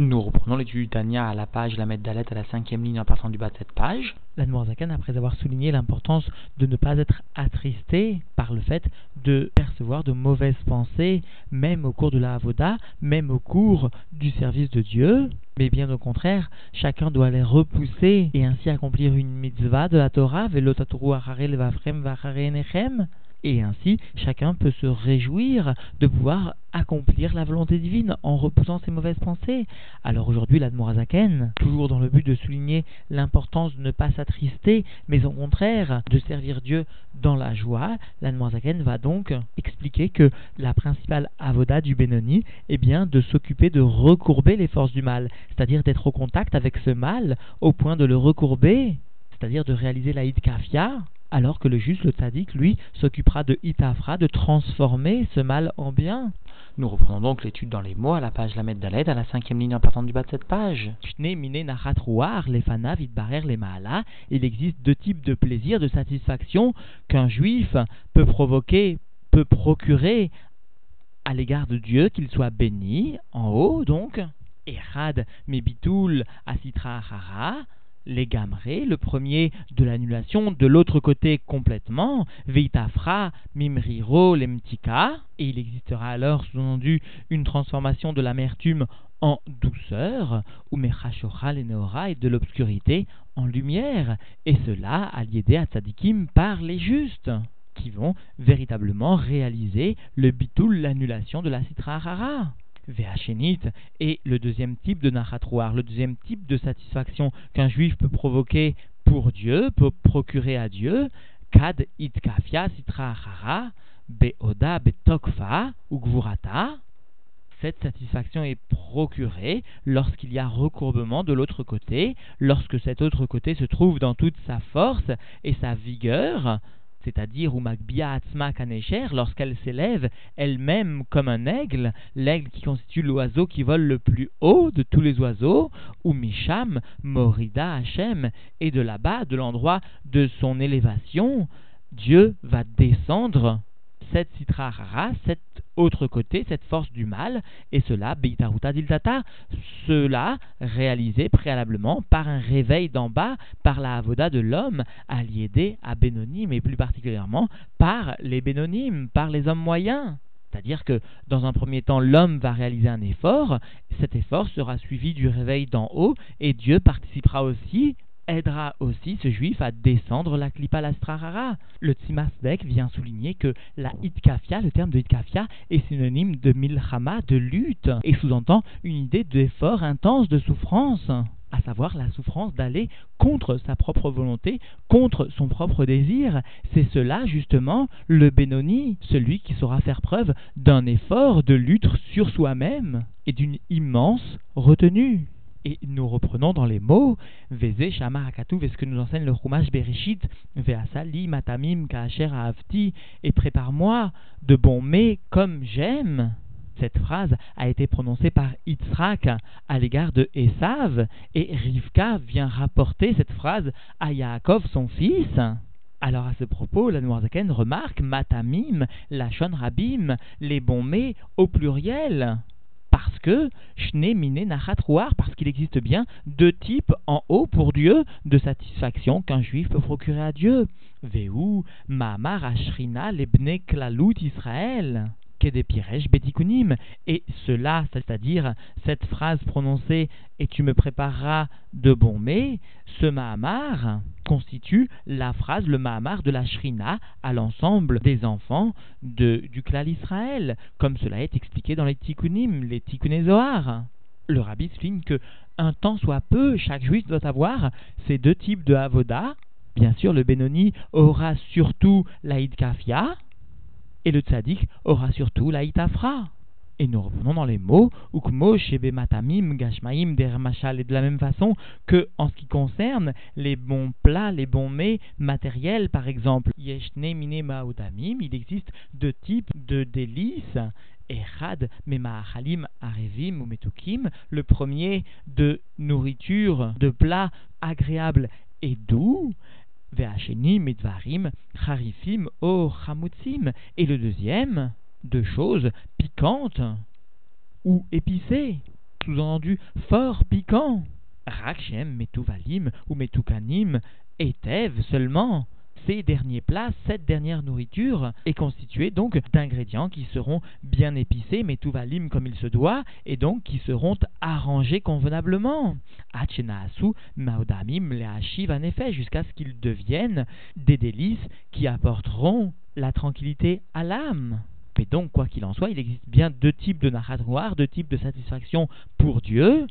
Nous reprenons l'étude du Tania à la page la Dalet à la cinquième ligne en partant du bas de cette page. L'Admorazakan, après avoir souligné l'importance de ne pas être attristé par le fait de percevoir de mauvaises pensées, même au cours de la Avoda, même au cours du service de Dieu, mais bien au contraire, chacun doit les repousser et ainsi accomplir une mitzvah de la Torah, velotaturu acharel vafrem nechem et ainsi, chacun peut se réjouir de pouvoir accomplir la volonté divine en repoussant ses mauvaises pensées. Alors aujourd'hui, l'Admorazaken, toujours dans le but de souligner l'importance de ne pas s'attrister, mais au contraire de servir Dieu dans la joie, l'Admorazaken va donc expliquer que la principale avoda du Benoni est bien de s'occuper de recourber les forces du mal, c'est-à-dire d'être au contact avec ce mal au point de le recourber, c'est-à-dire de réaliser la kafia, alors que le juste, le tzaddik, lui, s'occupera de itafra, de transformer ce mal en bien. Nous reprenons donc l'étude dans les mots à la page la d'Aled, à la cinquième ligne en partant du bas de cette page. Il existe deux types de plaisir, de satisfaction qu'un juif peut provoquer, peut procurer à l'égard de Dieu, qu'il soit béni, en haut donc. Erad mebitul asitra les gamerés, le premier de l'annulation, de l'autre côté complètement, veitafra mimriro lemtika, et il existera alors sous-entendu une transformation de l'amertume en douceur, ou mechashora et de l'obscurité en lumière, et cela l'aider à tzadikim par les justes qui vont véritablement réaliser le bitul, l'annulation de la citra rara. Et le deuxième type de nachatroir, le deuxième type de satisfaction qu'un juif peut provoquer pour Dieu, peut procurer à Dieu, kad itkafia sitra achara, beoda betokfa ou gvurata. Cette satisfaction est procurée lorsqu'il y a recourbement de l'autre côté, lorsque cet autre côté se trouve dans toute sa force et sa vigueur, c'est-à-dire lorsqu'elle s'élève elle-même comme un aigle, l'aigle qui constitue l'oiseau qui vole le plus haut de tous les oiseaux, ou Misham, Morida Hashem, et de là-bas, de l'endroit de son élévation, Dieu va descendre cette citra rara, cette autre côté, cette force du mal, et cela, Beitaruta Diltata, cela réalisé préalablement par un réveil d'en bas, par la avoda de l'homme, l'aider à Bénonim, et plus particulièrement par les Bénonymes, par les hommes moyens. C'est-à-dire que dans un premier temps, l'homme va réaliser un effort, cet effort sera suivi du réveil d'en haut, et Dieu participera aussi aidera aussi ce juif à descendre la klipa lastrarara. Le Tzimasdek vient souligner que la hitkafia, le terme de hitkafia, est synonyme de milchama, de lutte, et sous-entend une idée d'effort intense, de souffrance à savoir la souffrance d'aller contre sa propre volonté, contre son propre désir. C'est cela justement le Benoni, celui qui saura faire preuve d'un effort de lutte sur soi-même et d'une immense retenue. Et nous reprenons dans les mots Veze Shama Hakatu, ce que nous enseigne le Chumash Bereshit, Veasali Matamim Kaacher Avti, et prépare-moi de bons mets comme j'aime. Cette phrase a été prononcée par Yitzhak à l'égard de Esav, et Rivka vient rapporter cette phrase à Yaakov, son fils. Alors à ce propos, la Noirzaken remarque Matamim, la Rabim, les bons mets au pluriel Shne parce qu'il existe bien deux types en haut pour Dieu de satisfaction qu'un juif peut procurer à Dieu. Veu, Mahamar Ashrina Lebne Klalut Israël Betikunim. Et cela, c'est-à-dire cette phrase prononcée et tu me prépareras de bons mets, ce Mahamar constitue la phrase, le Mahamar de la Shrina à l'ensemble des enfants de, du clan Israël, comme cela est expliqué dans les Tikkunim, les Tikkunézoar. Le rabbi souligne que un temps soit peu, chaque juif doit avoir ces deux types de avoda. Bien sûr, le Benoni aura surtout l'Aïd Kafia, et le tzaddik aura surtout la itafra. Et nous revenons dans les mots, ukmo, shebe matamim, gashmaim, dermachal, et de la même façon que en ce qui concerne les bons plats, les bons mets matériels, par exemple, yeshne mine maudamim, il existe deux types de délices. Erad, Memaachalim, Arevim ou Metukim, le premier de nourriture, de plats agréables et doux, Ve'asheni mitvarim charifim o chamutzim. Et le deuxième, de choses piquantes ou épicées. sous-entendu fort piquant. Rakshem, Metuvalim ou Metukanim et seulement. Ces derniers plats, cette dernière nourriture, est constituée donc d'ingrédients qui seront bien épicés, Metuvalim comme il se doit, et donc qui seront arrangés convenablement. Achenasu, Maudamim, Leashiv, en effet, jusqu'à ce qu'ils deviennent des délices qui apporteront la tranquillité à l'âme. Et donc, quoi qu'il en soit, il existe bien deux types de narratoire, deux types de satisfaction pour Dieu.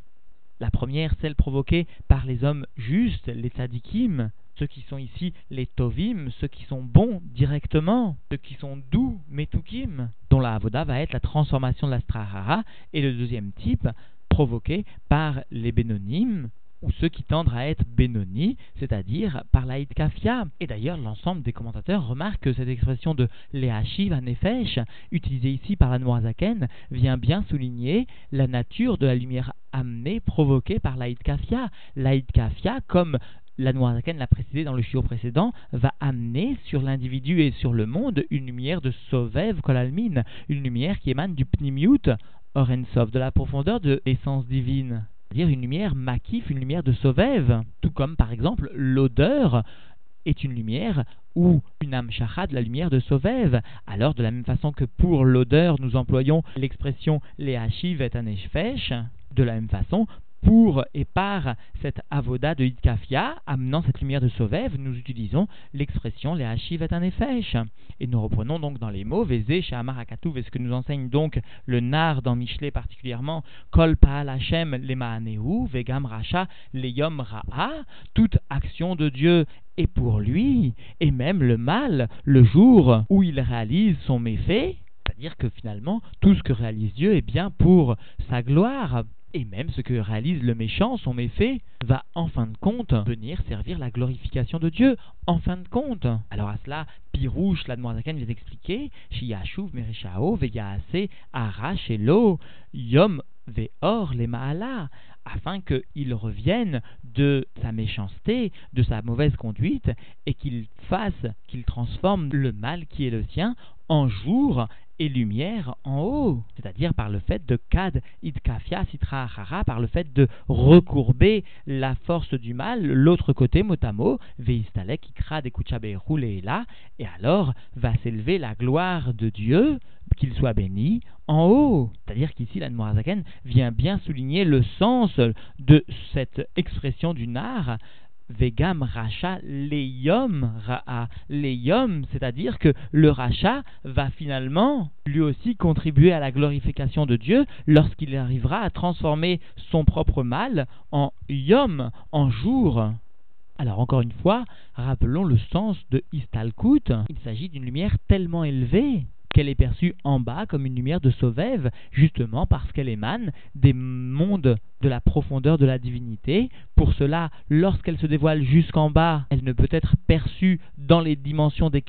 La première, celle provoquée par les hommes justes, les tzadikim, ceux qui sont ici les tovim, ceux qui sont bons directement, ceux qui sont doux, metukim, dont la avoda va être la transformation de la strahara, et le deuxième type, provoqué par les bénonymes, ou ceux qui tendent à être bénoni, c'est-à-dire par la kafia. Et d'ailleurs, l'ensemble des commentateurs remarquent que cette expression de lehachiv anefesh, utilisée ici par la Noazaken, vient bien souligner la nature de la lumière amenée, provoquée par la kafia. La kafia, comme la Noazaken l'a précisé dans le chiot précédent, va amener sur l'individu et sur le monde une lumière de Sovev Kolalmin, une lumière qui émane du Pnimiut, Orensov, de la profondeur de l'essence divine c'est-à-dire une lumière makif, une lumière de sauvève, tout comme par exemple l'odeur est une lumière ou une âme de la lumière de sauvève. Alors de la même façon que pour l'odeur nous employons l'expression lehachiv et aneshfesh, de la même façon pour et par cette avoda de Hitkafia, amenant cette lumière de Sovev, nous utilisons l'expression les Hashiv et nous reprenons donc dans les mots Vézé, Shamarakatouv, et ce que nous enseigne donc le Nar dans Michelet particulièrement, Kol Paal Hashem le Vegam Racha le Yom Ra'a, toute action de Dieu est pour lui, et même le mal, le jour où il réalise son méfait, c'est-à-dire que finalement, tout ce que réalise Dieu est bien pour sa gloire, et même ce que réalise le méchant, son méfait, va en fin de compte venir servir la glorification de Dieu. En fin de compte. Alors à cela, Pirouche, la vient d'expliquer, Shiashuv Merishao, Veyaase, Arash et Lo, Yom Veor les Maala, afin qu'il revienne de sa méchanceté, de sa mauvaise conduite, et qu'il fasse, qu'il transforme le mal qui est le sien en jour et lumière en haut, c'est-à-dire par le fait de kad idkafia sitra hara, par le fait de recourber la force du mal, l'autre côté motamo, veistalek ikra roulé là, et alors va s'élever la gloire de Dieu, qu'il soit béni, en haut. C'est-à-dire qu'ici, la vient bien souligner le sens de cette expression du nar, Vegam Racha Leyom Ra'a. Leyom, c'est-à-dire que le Racha va finalement lui aussi contribuer à la glorification de Dieu lorsqu'il arrivera à transformer son propre mal en Yom, en jour. Alors encore une fois, rappelons le sens de Istalkut. Il s'agit d'une lumière tellement élevée qu'elle est perçue en bas comme une lumière de Sauvève, justement parce qu'elle émane des mondes de la profondeur de la divinité. Pour cela, lorsqu'elle se dévoile jusqu'en bas, elle ne peut être perçue dans les dimensions des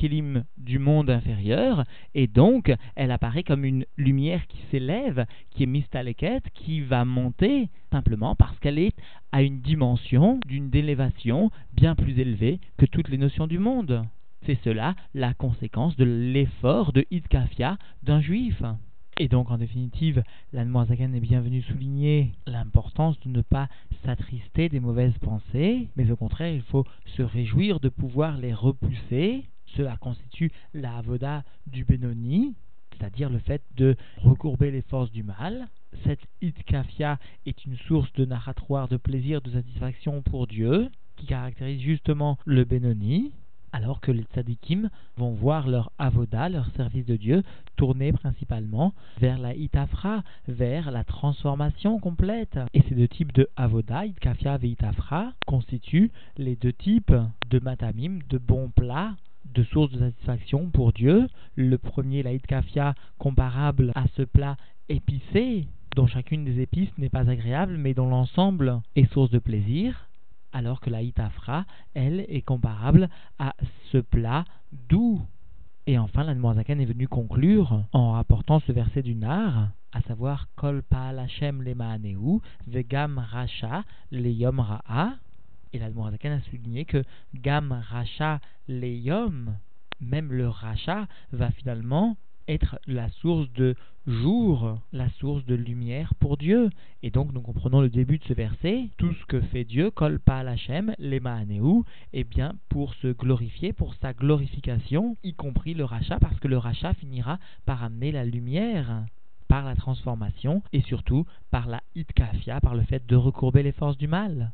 du monde inférieur, et donc elle apparaît comme une lumière qui s'élève, qui est mistaleket, qui va monter, simplement parce qu'elle est à une dimension d'une d'élévation bien plus élevée que toutes les notions du monde. C'est cela la conséquence de l'effort de Hidkafia d'un juif. Et donc, en définitive, l'Anmoazagan est bien venu souligner l'importance de ne pas s'attrister des mauvaises pensées, mais au contraire, il faut se réjouir de pouvoir les repousser. Cela constitue la avoda du Benoni, c'est-à-dire le fait de recourber les forces du mal. Cette itkafia est une source de narratoire, de plaisir, de satisfaction pour Dieu, qui caractérise justement le Benoni alors que les tzadikim vont voir leur avoda, leur service de Dieu, tourner principalement vers la itafra, vers la transformation complète. Et ces deux types de avoda, itkafia et itafra, constituent les deux types de matamim, de bons plats, de sources de satisfaction pour Dieu. Le premier, la itkafia, comparable à ce plat épicé, dont chacune des épices n'est pas agréable, mais dont l'ensemble est source de plaisir alors que la itafra, elle, est comparable à ce plat doux. Et enfin, la est venue conclure en rapportant ce verset du Nar, à savoir Kol Paal Hashem Lemaaneu, Vegam Racha Leyom Ra'a. Et la a souligné que Gam Racha Leyom, même le Racha, va finalement être la source de jour, la source de lumière pour Dieu. Et donc nous comprenons le début de ce verset, tout ce que fait Dieu, kol pa Hachem, lema aneu, et bien pour se glorifier, pour sa glorification, y compris le rachat, parce que le rachat finira par amener la lumière par la transformation et surtout par la hitkafia, par le fait de recourber les forces du mal.